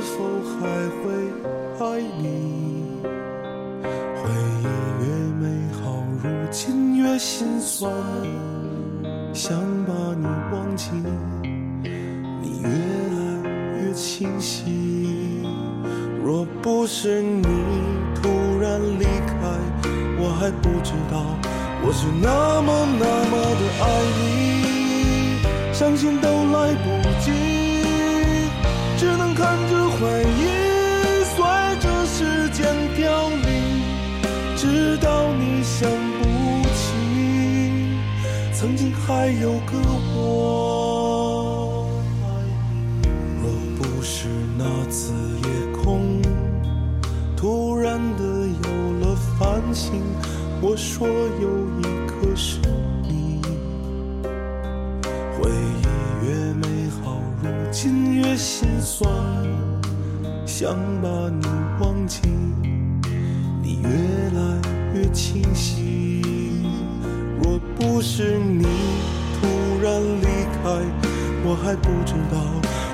否还会爱你？回忆越美好，如今越心酸，想把你忘记，你越来越清晰。若不是你突然离开，我还不知道我是那么那么的爱你，伤心都来不及，只能看着回忆随着时间凋零，直到你想不起。曾经还有个我，若不是那次夜空突然的有了繁星，我说有想把你忘记，你越来越清晰。若不是你突然离开，我还不知道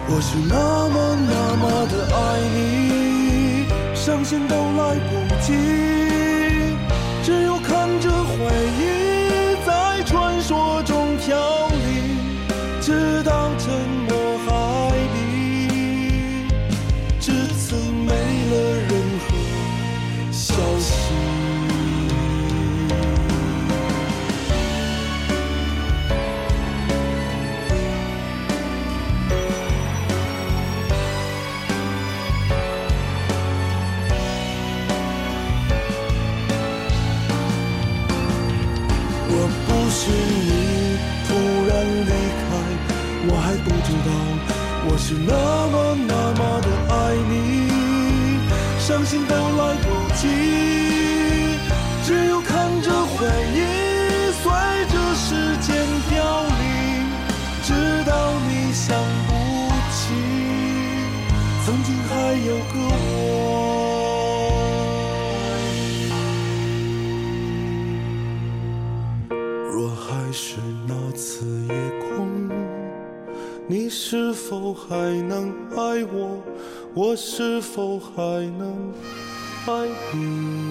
我是那么那么的爱你，伤心都来不及，我是否还能爱你？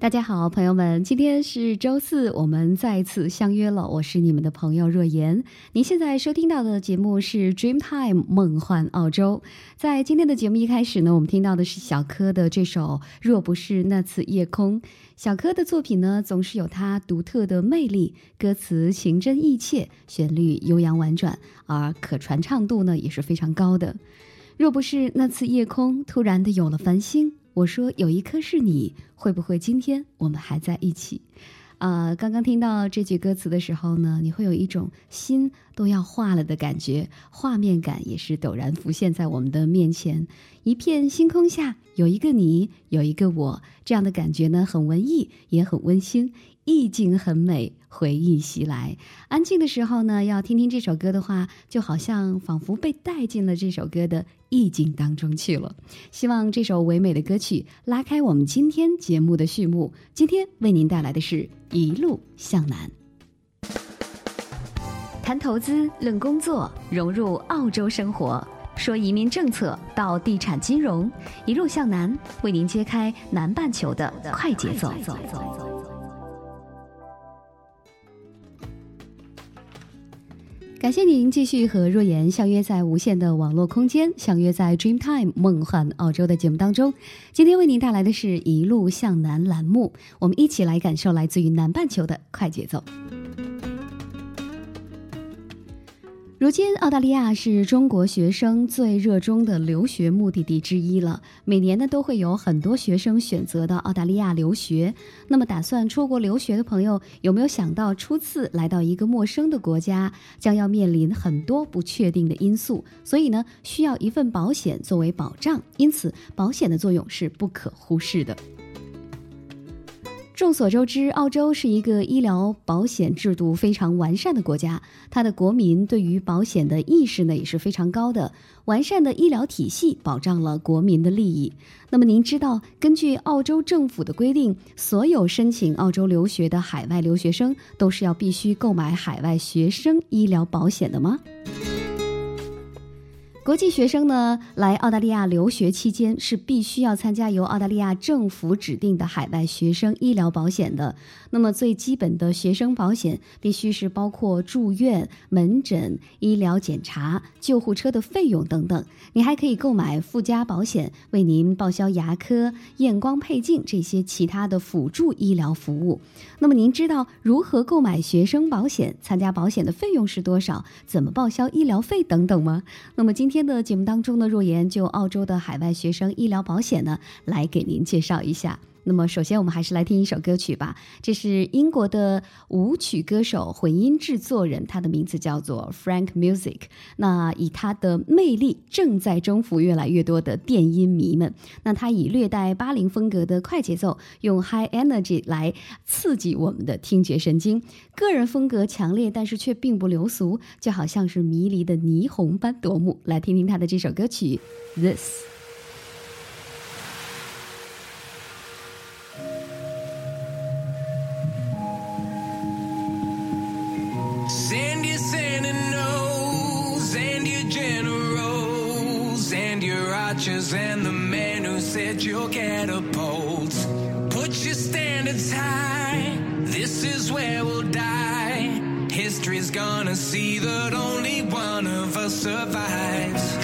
大家好，朋友们，今天是周四，我们再次相约了。我是你们的朋友若言。您现在收听到的节目是《Dreamtime 梦幻澳洲》。在今天的节目一开始呢，我们听到的是小柯的这首《若不是那次夜空》。小柯的作品呢，总是有他独特的魅力，歌词情真意切，旋律悠扬婉转，而可传唱度呢也是非常高的。若不是那次夜空突然的有了繁星。我说有一颗是你，会不会今天我们还在一起？啊，刚刚听到这句歌词的时候呢，你会有一种心都要化了的感觉，画面感也是陡然浮现在我们的面前。一片星空下有一个你，有一个我，这样的感觉呢，很文艺，也很温馨，意境很美，回忆袭来。安静的时候呢，要听听这首歌的话，就好像仿佛被带进了这首歌的意境当中去了。希望这首唯美的歌曲拉开我们今天节目的序幕。今天为您带来的是一路向南。谈投资，论工作，融入澳洲生活，说移民政策到地产金融，一路向南，为您揭开南半球的快节奏。感谢您继续和若言相约在无限的网络空间，相约在 Dreamtime 梦幻澳洲的节目当中。今天为您带来的是一路向南栏目，我们一起来感受来自于南半球的快节奏。如今，澳大利亚是中国学生最热衷的留学目的地之一了。每年呢，都会有很多学生选择到澳大利亚留学。那么，打算出国留学的朋友，有没有想到初次来到一个陌生的国家，将要面临很多不确定的因素？所以呢，需要一份保险作为保障。因此，保险的作用是不可忽视的。众所周知，澳洲是一个医疗保险制度非常完善的国家，它的国民对于保险的意识呢也是非常高的。完善的医疗体系保障了国民的利益。那么，您知道，根据澳洲政府的规定，所有申请澳洲留学的海外留学生都是要必须购买海外学生医疗保险的吗？国际学生呢，来澳大利亚留学期间是必须要参加由澳大利亚政府指定的海外学生医疗保险的。那么最基本的学生保险必须是包括住院、门诊、医疗检查、救护车的费用等等。你还可以购买附加保险，为您报销牙科、验光配镜这些其他的辅助医疗服务。那么您知道如何购买学生保险、参加保险的费用是多少、怎么报销医疗费等等吗？那么今天今天的节目当中呢，若言就澳洲的海外学生医疗保险呢，来给您介绍一下。那么，首先我们还是来听一首歌曲吧。这是英国的舞曲歌手、混音制作人，他的名字叫做 Frank Music。那以他的魅力，正在征服越来越多的电音迷们。那他以略带八零风格的快节奏，用 High Energy 来刺激我们的听觉神经。个人风格强烈，但是却并不流俗，就好像是迷离的霓虹般夺目。来听听他的这首歌曲《This》。Your catapults. Put your standards high, this is where we'll die. History's gonna see that only one of us survives.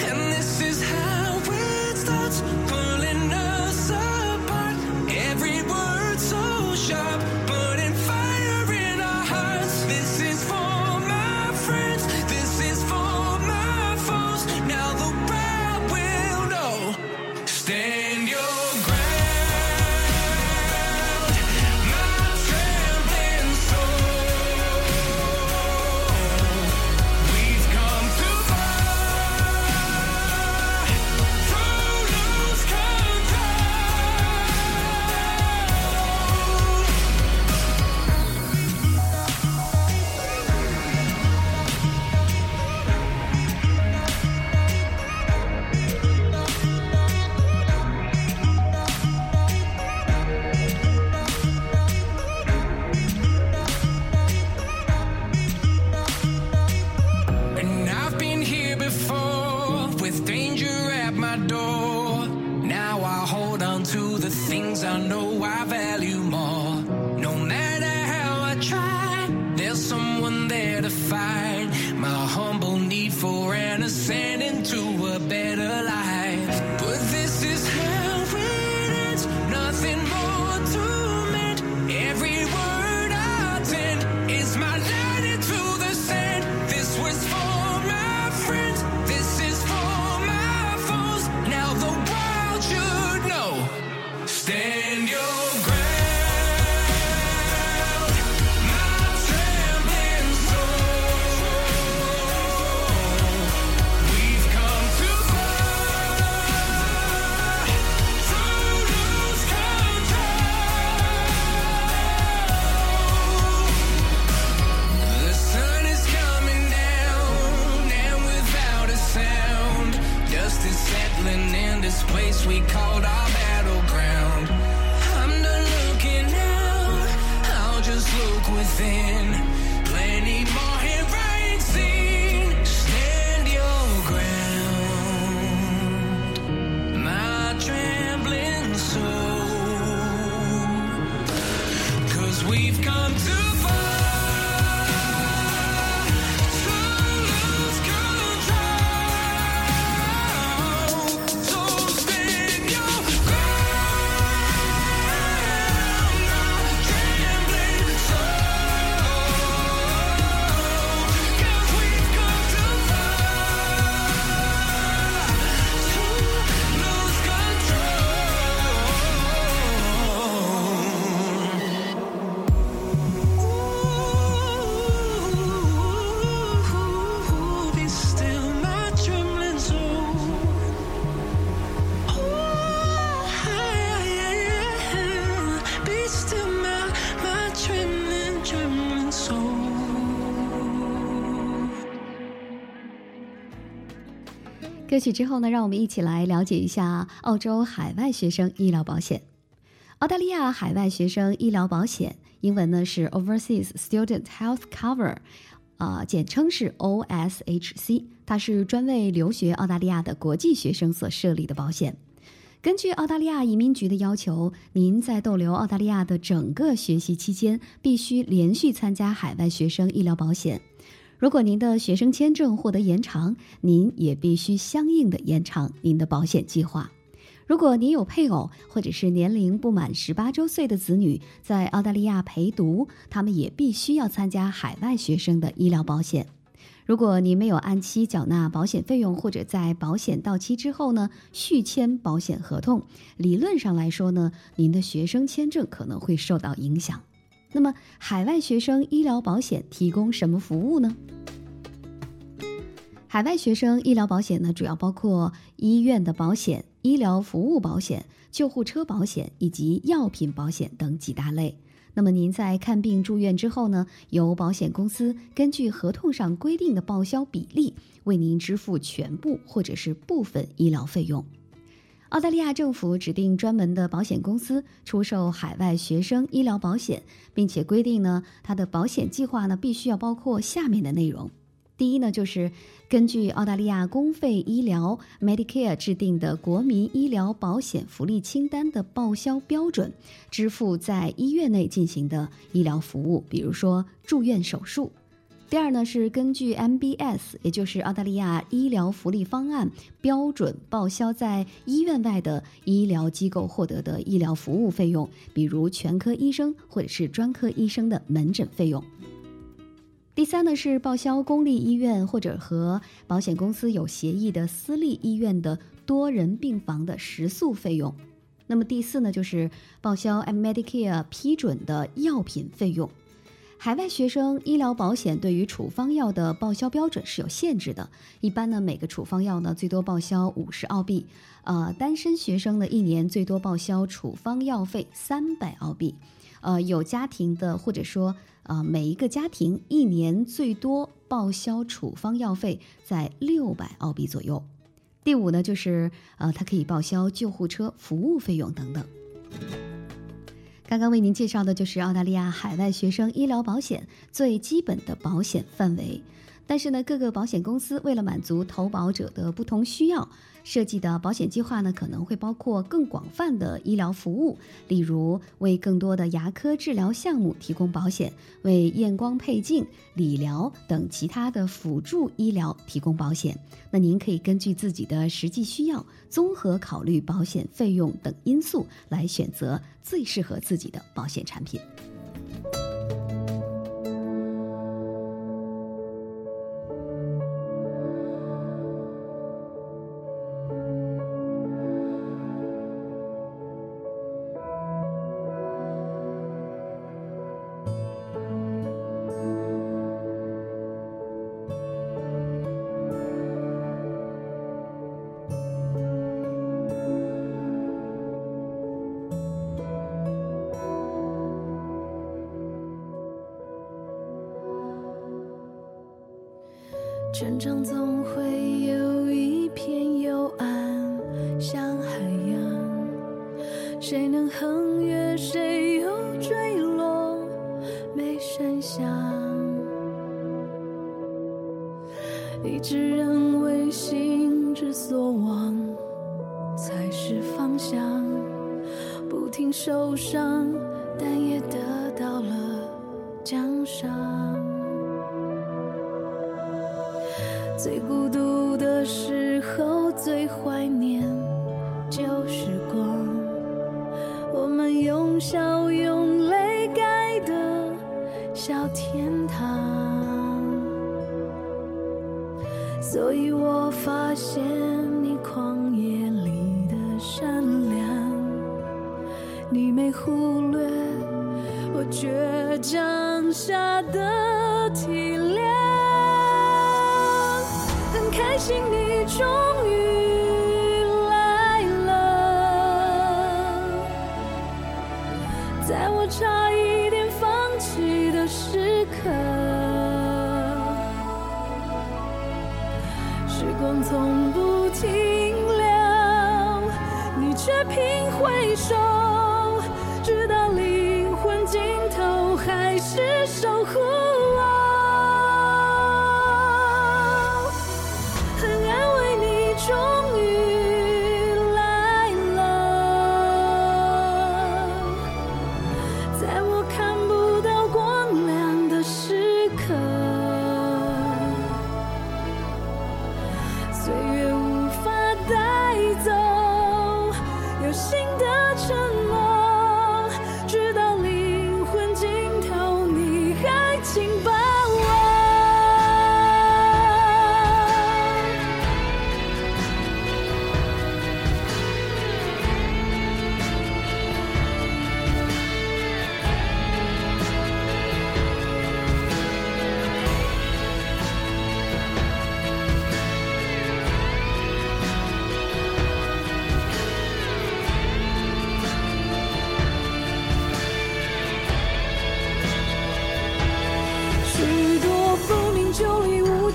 歌曲之后呢，让我们一起来了解一下澳洲海外学生医疗保险。澳大利亚海外学生医疗保险，英文呢是 Overseas Student Health Cover，啊、简称是 OSHC，它是专为留学澳大利亚的国际学生所设立的保险。根据澳大利亚移民局的要求，您在逗留澳大利亚的整个学习期间，必须连续参加海外学生医疗保险。如果您的学生签证获得延长，您也必须相应的延长您的保险计划。如果您有配偶或者是年龄不满十八周岁的子女在澳大利亚陪读，他们也必须要参加海外学生的医疗保险。如果您没有按期缴纳保险费用，或者在保险到期之后呢续签保险合同，理论上来说呢，您的学生签证可能会受到影响。那么，海外学生医疗保险提供什么服务呢？海外学生医疗保险呢，主要包括医院的保险、医疗服务保险、救护车保险以及药品保险等几大类。那么您在看病住院之后呢，由保险公司根据合同上规定的报销比例，为您支付全部或者是部分医疗费用。澳大利亚政府指定专门的保险公司出售海外学生医疗保险，并且规定呢，它的保险计划呢必须要包括下面的内容。第一呢，就是根据澳大利亚公费医疗 Medicare 制定的国民医疗保险福利清单的报销标准，支付在医院内进行的医疗服务，比如说住院手术。第二呢，是根据 MBS，也就是澳大利亚医疗福利方案标准报销在医院外的医疗机构获得的医疗服务费用，比如全科医生或者是专科医生的门诊费用。第三呢是报销公立医院或者和保险公司有协议的私立医院的多人病房的食宿费用。那么第四呢就是报销 Medicare 批准的药品费用。海外学生医疗保险对于处方药的报销标准是有限制的，一般呢每个处方药呢最多报销五十澳币，呃，单身学生呢一年最多报销处方药费三百澳币，呃，有家庭的或者说呃每一个家庭一年最多报销处方药费在六百澳币左右。第五呢就是呃它可以报销救护车服务费用等等。刚刚为您介绍的就是澳大利亚海外学生医疗保险最基本的保险范围，但是呢，各个保险公司为了满足投保者的不同需要，设计的保险计划呢可能会包括更广泛的医疗服务，例如为更多的牙科治疗项目提供保险，为验光配镜、理疗等其他的辅助医疗提供保险。那您可以根据自己的实际需要，综合考虑保险费用等因素，来选择最适合自己的保险产品。成长总会有一片幽暗，像海洋，谁能横越，谁又坠落，没声响。一直认为心之所往才是方向，不停受伤，最孤独的时候，最怀念旧时光。我们用笑用泪盖的小天堂。所以我发现你旷野里的善良，你没忽略在我差一点放弃的时刻。时光从不停留，你却频回首，直到灵魂尽头还是守护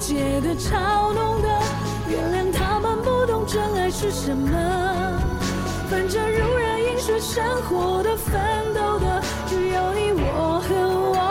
解的、嘲弄的，原谅他们不懂真爱是什么。反正如人饮水，生活的、奋斗的，只有你我和我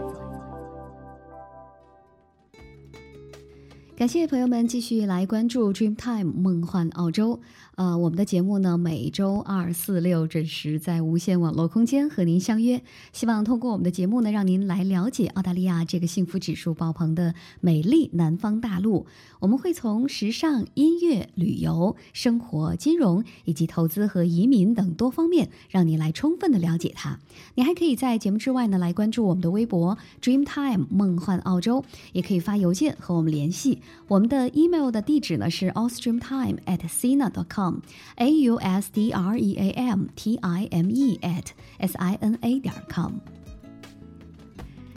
感谢朋友们继续来关注 Dreamtime 梦幻澳洲。呃，我们的节目呢，每周二、四、六准时在无线网络空间和您相约。希望通过我们的节目呢，让您来了解澳大利亚这个幸福指数爆棚的美丽南方大陆。我们会从时尚、音乐、旅游、生活、金融以及投资和移民等多方面，让您来充分的了解它。你还可以在节目之外呢，来关注我们的微博 Dreamtime 梦幻澳洲，也可以发邮件和我们联系。我们的 email 的地址呢是 austreamtime at sina dot com，a u s d r e a m t i m e at s i n a 点 com。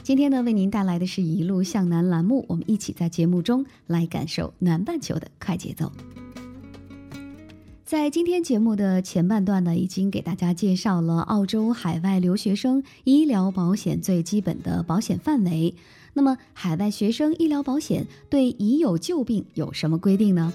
今天呢，为您带来的是一路向南栏目，我们一起在节目中来感受南半球的快节奏。在今天节目的前半段呢，已经给大家介绍了澳洲海外留学生医疗保险最基本的保险范围。那么，海外学生医疗保险对已有旧病有什么规定呢？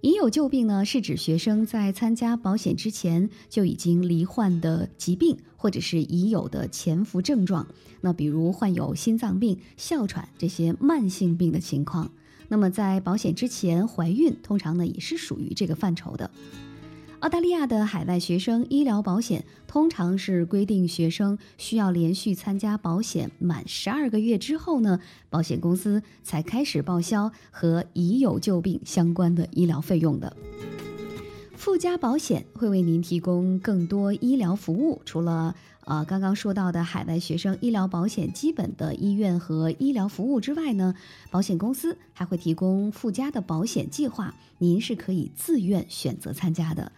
已有旧病呢，是指学生在参加保险之前就已经罹患的疾病，或者是已有的潜伏症状。那比如患有心脏病、哮喘这些慢性病的情况。那么，在保险之前怀孕，通常呢也是属于这个范畴的。澳大利亚的海外学生医疗保险通常是规定学生需要连续参加保险满十二个月之后呢，保险公司才开始报销和已有旧病相关的医疗费用的。附加保险会为您提供更多医疗服务，除了。呃，刚刚说到的海外学生医疗保险基本的医院和医疗服务之外呢，保险公司还会提供附加的保险计划，您是可以自愿选择参加的。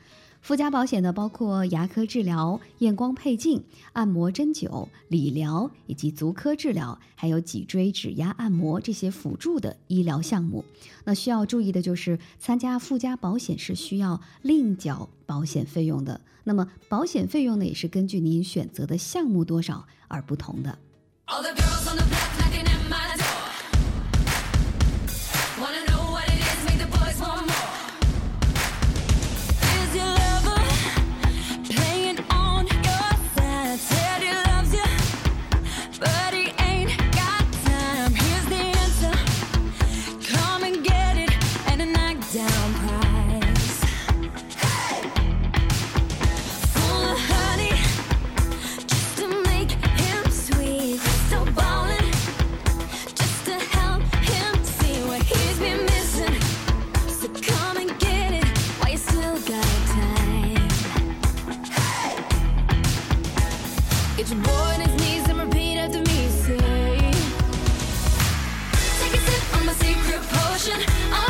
附加保险呢，包括牙科治疗、验光配镜、按摩针灸、理疗以及足科治疗，还有脊椎指压按摩这些辅助的医疗项目。那需要注意的就是，参加附加保险是需要另缴保险费用的。那么，保险费用呢，也是根据您选择的项目多少而不同的。Just ocean.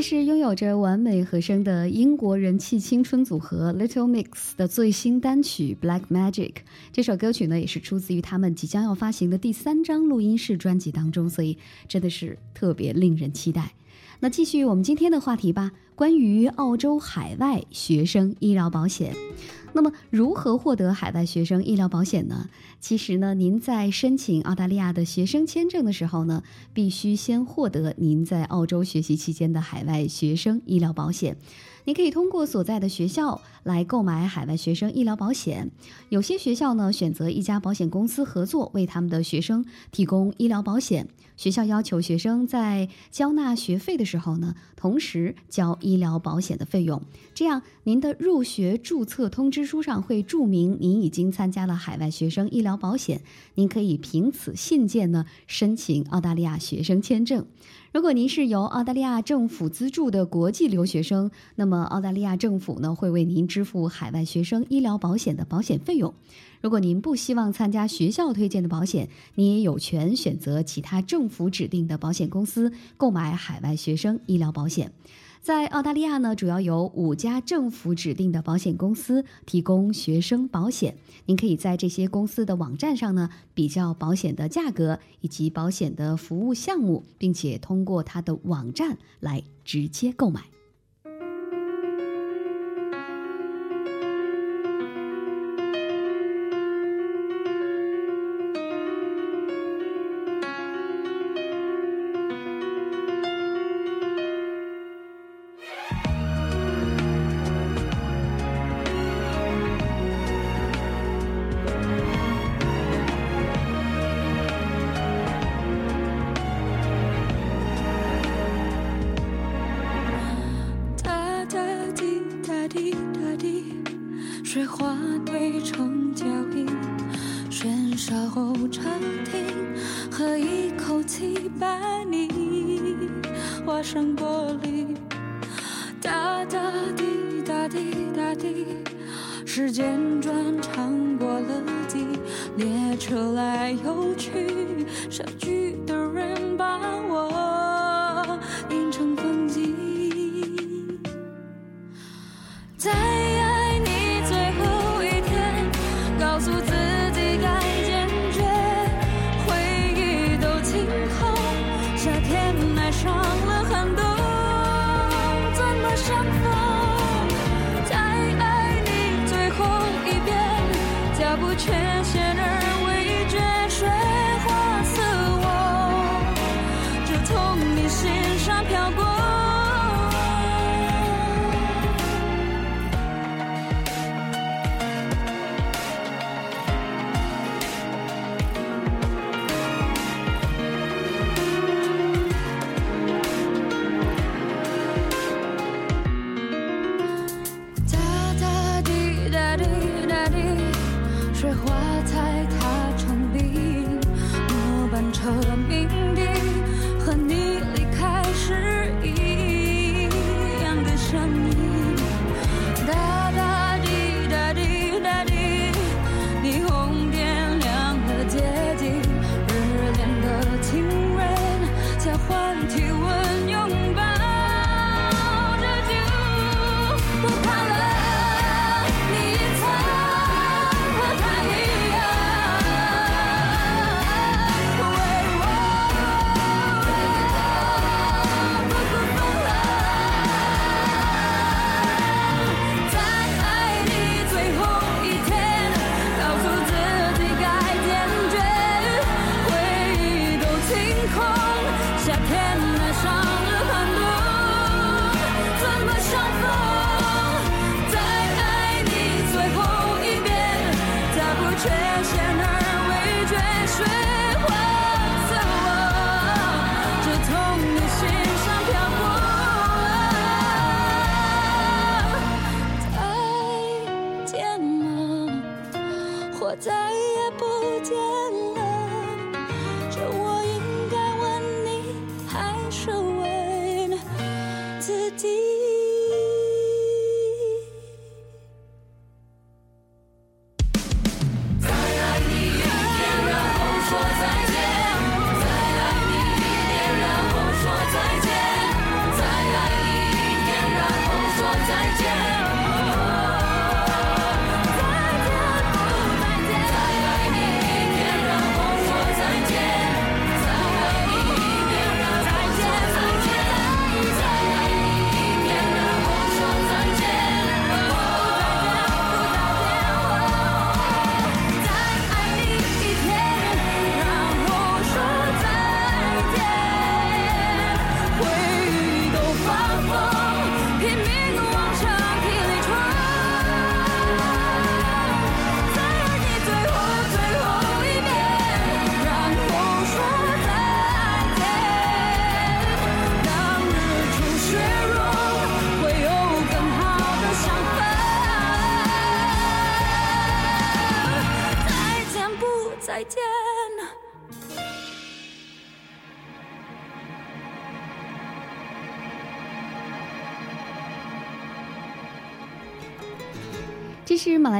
是拥有着完美和声的英国人气青春组合 Little Mix 的最新单曲《Black Magic》。这首歌曲呢，也是出自于他们即将要发行的第三张录音室专辑当中，所以真的是特别令人期待。那继续我们今天的话题吧，关于澳洲海外学生医疗保险。那么，如何获得海外学生医疗保险呢？其实呢，您在申请澳大利亚的学生签证的时候呢，必须先获得您在澳洲学习期间的海外学生医疗保险。你可以通过所在的学校来购买海外学生医疗保险。有些学校呢，选择一家保险公司合作，为他们的学生提供医疗保险。学校要求学生在交纳学费的时候呢，同时交医疗保险的费用。这样，您的入学注册通知书上会注明您已经参加了海外学生医疗保险。您可以凭此信件呢申请澳大利亚学生签证。如果您是由澳大利亚政府资助的国际留学生，那么澳大利亚政府呢会为您支付海外学生医疗保险的保险费用。如果您不希望参加学校推荐的保险，你也有权选择其他政府指定的保险公司购买海外学生医疗保险。在澳大利亚呢，主要有五家政府指定的保险公司提供学生保险。您可以在这些公司的网站上呢，比较保险的价格以及保险的服务项目，并且通过它的网站来直接购买。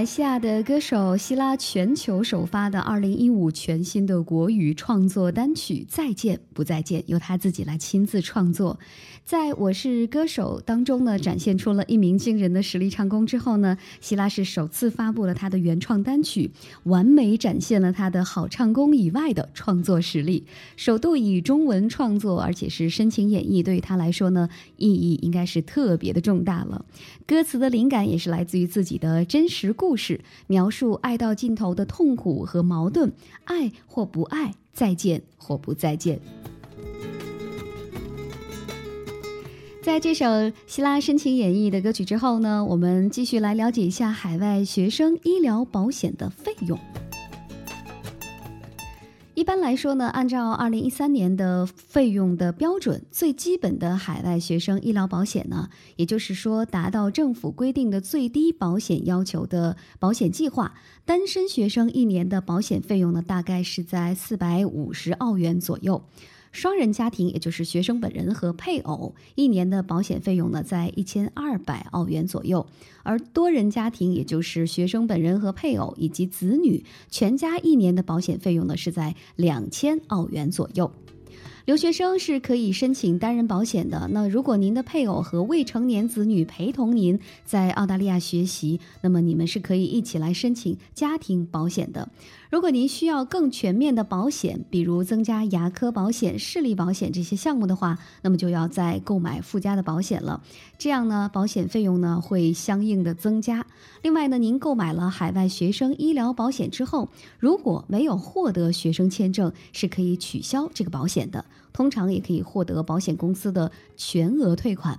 来西亚的歌手希拉全球首发的2015全新的国语创作单曲《再见不再见》，由他自己来亲自创作。在我是歌手当中呢，展现出了一鸣惊人的实力唱功之后呢，希拉是首次发布了他的原创单曲，完美展现了他的好唱功以外的创作实力。首度以中文创作，而且是深情演绎，对于他来说呢，意义应该是特别的重大了。歌词的灵感也是来自于自己的真实故故事，描述爱到尽头的痛苦和矛盾，爱或不爱，再见或不再见。在这首希拉深情演绎的歌曲之后呢，我们继续来了解一下海外学生医疗保险的费用。一般来说呢，按照二零一三年的费用的标准，最基本的海外学生医疗保险呢，也就是说达到政府规定的最低保险要求的保险计划，单身学生一年的保险费用呢，大概是在四百五十澳元左右。双人家庭，也就是学生本人和配偶，一年的保险费用呢，在一千二百澳元左右；而多人家庭，也就是学生本人和配偶以及子女，全家一年的保险费用呢，是在两千澳元左右。留学生是可以申请单人保险的。那如果您的配偶和未成年子女陪同您在澳大利亚学习，那么你们是可以一起来申请家庭保险的。如果您需要更全面的保险，比如增加牙科保险、视力保险这些项目的话，那么就要再购买附加的保险了。这样呢，保险费用呢会相应的增加。另外呢，您购买了海外学生医疗保险之后，如果没有获得学生签证，是可以取消这个保险的。通常也可以获得保险公司的全额退款。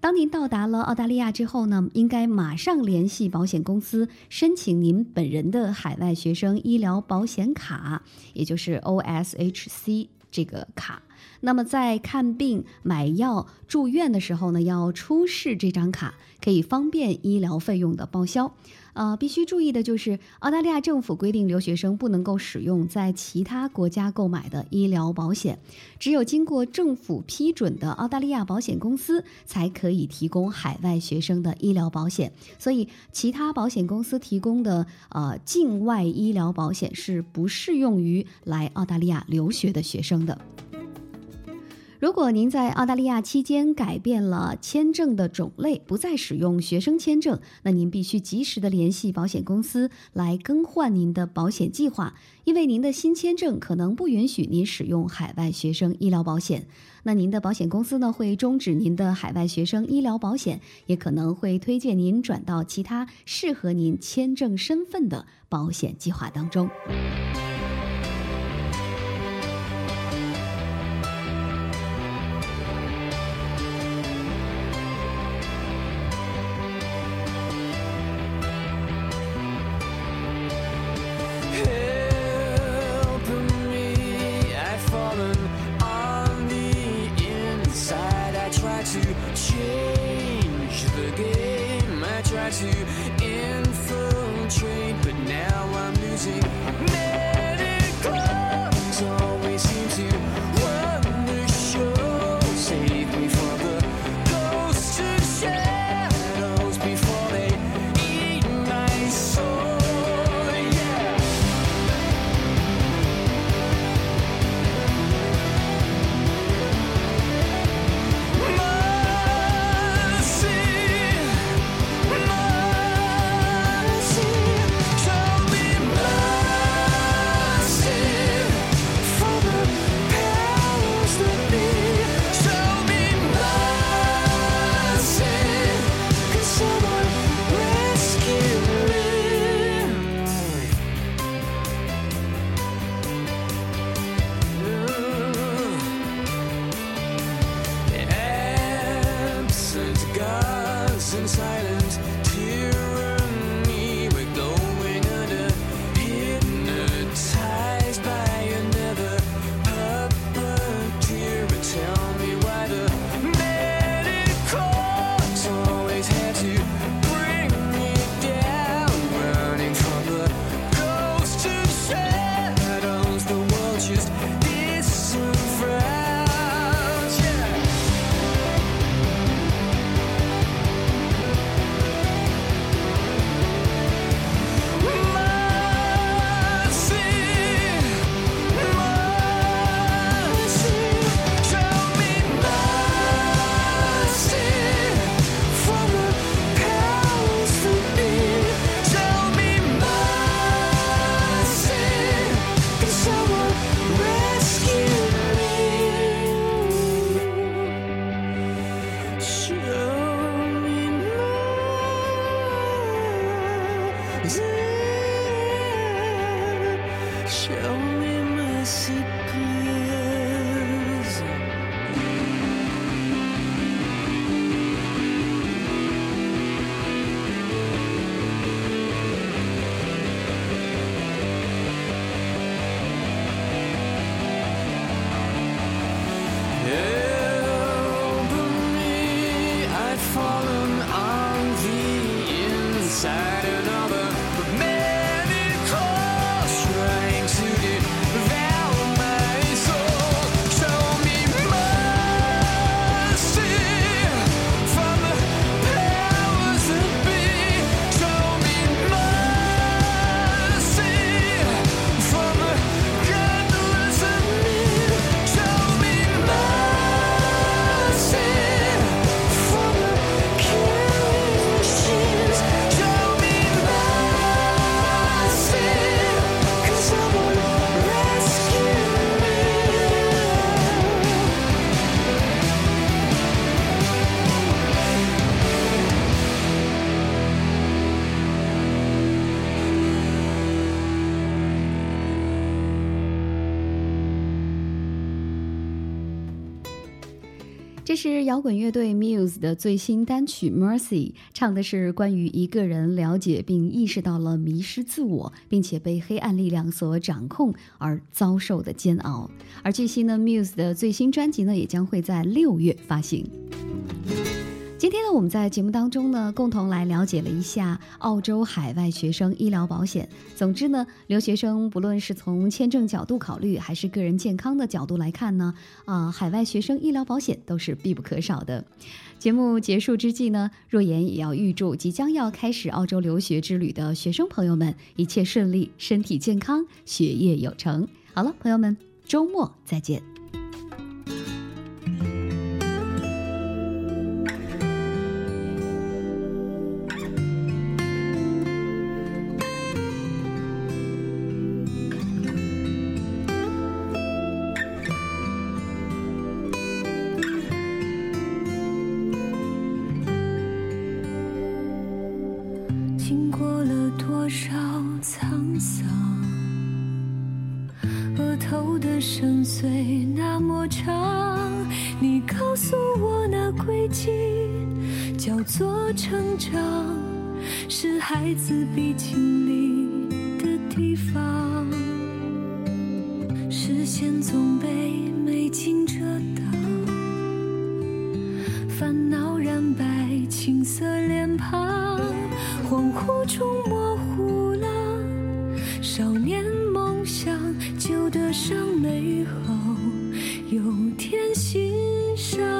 当您到达了澳大利亚之后呢，应该马上联系保险公司申请您本人的海外学生医疗保险卡，也就是 OSHC 这个卡。那么在看病、买药、住院的时候呢，要出示这张卡，可以方便医疗费用的报销。呃，必须注意的就是，澳大利亚政府规定留学生不能够使用在其他国家购买的医疗保险，只有经过政府批准的澳大利亚保险公司才可以提供海外学生的医疗保险。所以，其他保险公司提供的呃境外医疗保险是不适用于来澳大利亚留学的学生的。如果您在澳大利亚期间改变了签证的种类，不再使用学生签证，那您必须及时的联系保险公司来更换您的保险计划，因为您的新签证可能不允许您使用海外学生医疗保险。那您的保险公司呢会终止您的海外学生医疗保险，也可能会推荐您转到其他适合您签证身份的保险计划当中。摇滚乐队 Muse 的最新单曲《Mercy》，唱的是关于一个人了解并意识到了迷失自我，并且被黑暗力量所掌控而遭受的煎熬。而据悉呢，Muse 的最新专辑呢也将会在六月发行。今天呢，我们在节目当中呢，共同来了解了一下澳洲海外学生医疗保险。总之呢，留学生不论是从签证角度考虑，还是个人健康的角度来看呢，啊、海外学生医疗保险都是必不可少的。节目结束之际呢，若言也要预祝即将要开始澳洲留学之旅的学生朋友们一切顺利，身体健康，学业有成。好了，朋友们，周末再见。恍惚中模糊了少年梦想，旧的伤美好，有天欣赏。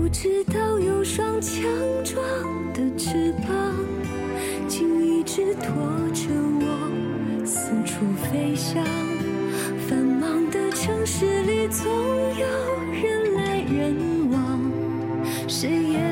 不知道有双强壮的翅膀，竟一直拖着我四处飞翔。繁忙的城市里，总有人来人往，谁也